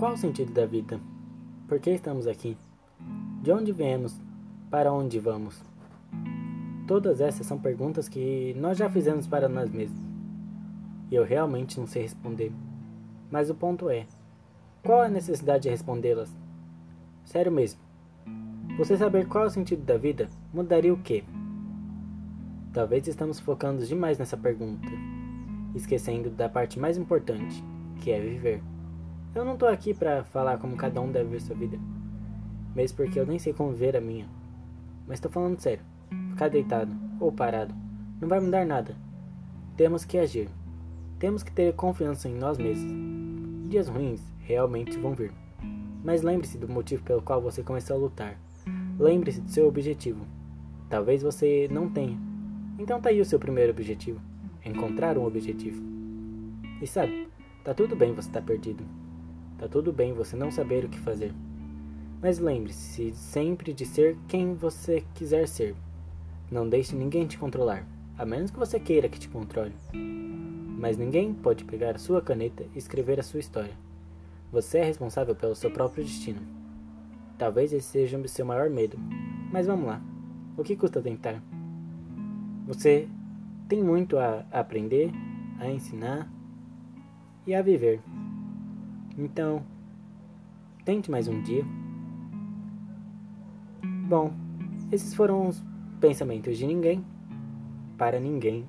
Qual o sentido da vida? Por que estamos aqui? De onde viemos? Para onde vamos? Todas essas são perguntas que nós já fizemos para nós mesmos. E eu realmente não sei responder. Mas o ponto é: qual a necessidade de respondê-las? Sério mesmo. Você saber qual é o sentido da vida mudaria o quê? Talvez estamos focando demais nessa pergunta, esquecendo da parte mais importante, que é viver. Eu não tô aqui para falar como cada um deve ver sua vida, mesmo porque eu nem sei como ver a minha. Mas tô falando sério. Ficar deitado ou parado não vai mudar nada. Temos que agir. Temos que ter confiança em nós mesmos. Dias ruins realmente vão vir. Mas lembre-se do motivo pelo qual você começou a lutar. Lembre-se do seu objetivo. Talvez você não tenha. Então tá aí o seu primeiro objetivo. Encontrar um objetivo. E sabe, tá tudo bem você tá perdido. Tá tudo bem você não saber o que fazer. Mas lembre-se sempre de ser quem você quiser ser. Não deixe ninguém te controlar, a menos que você queira que te controle. Mas ninguém pode pegar a sua caneta e escrever a sua história. Você é responsável pelo seu próprio destino. Talvez esse seja o seu maior medo. Mas vamos lá. O que custa tentar? Você tem muito a aprender, a ensinar e a viver. Então, tente mais um dia. Bom, esses foram os pensamentos de ninguém para ninguém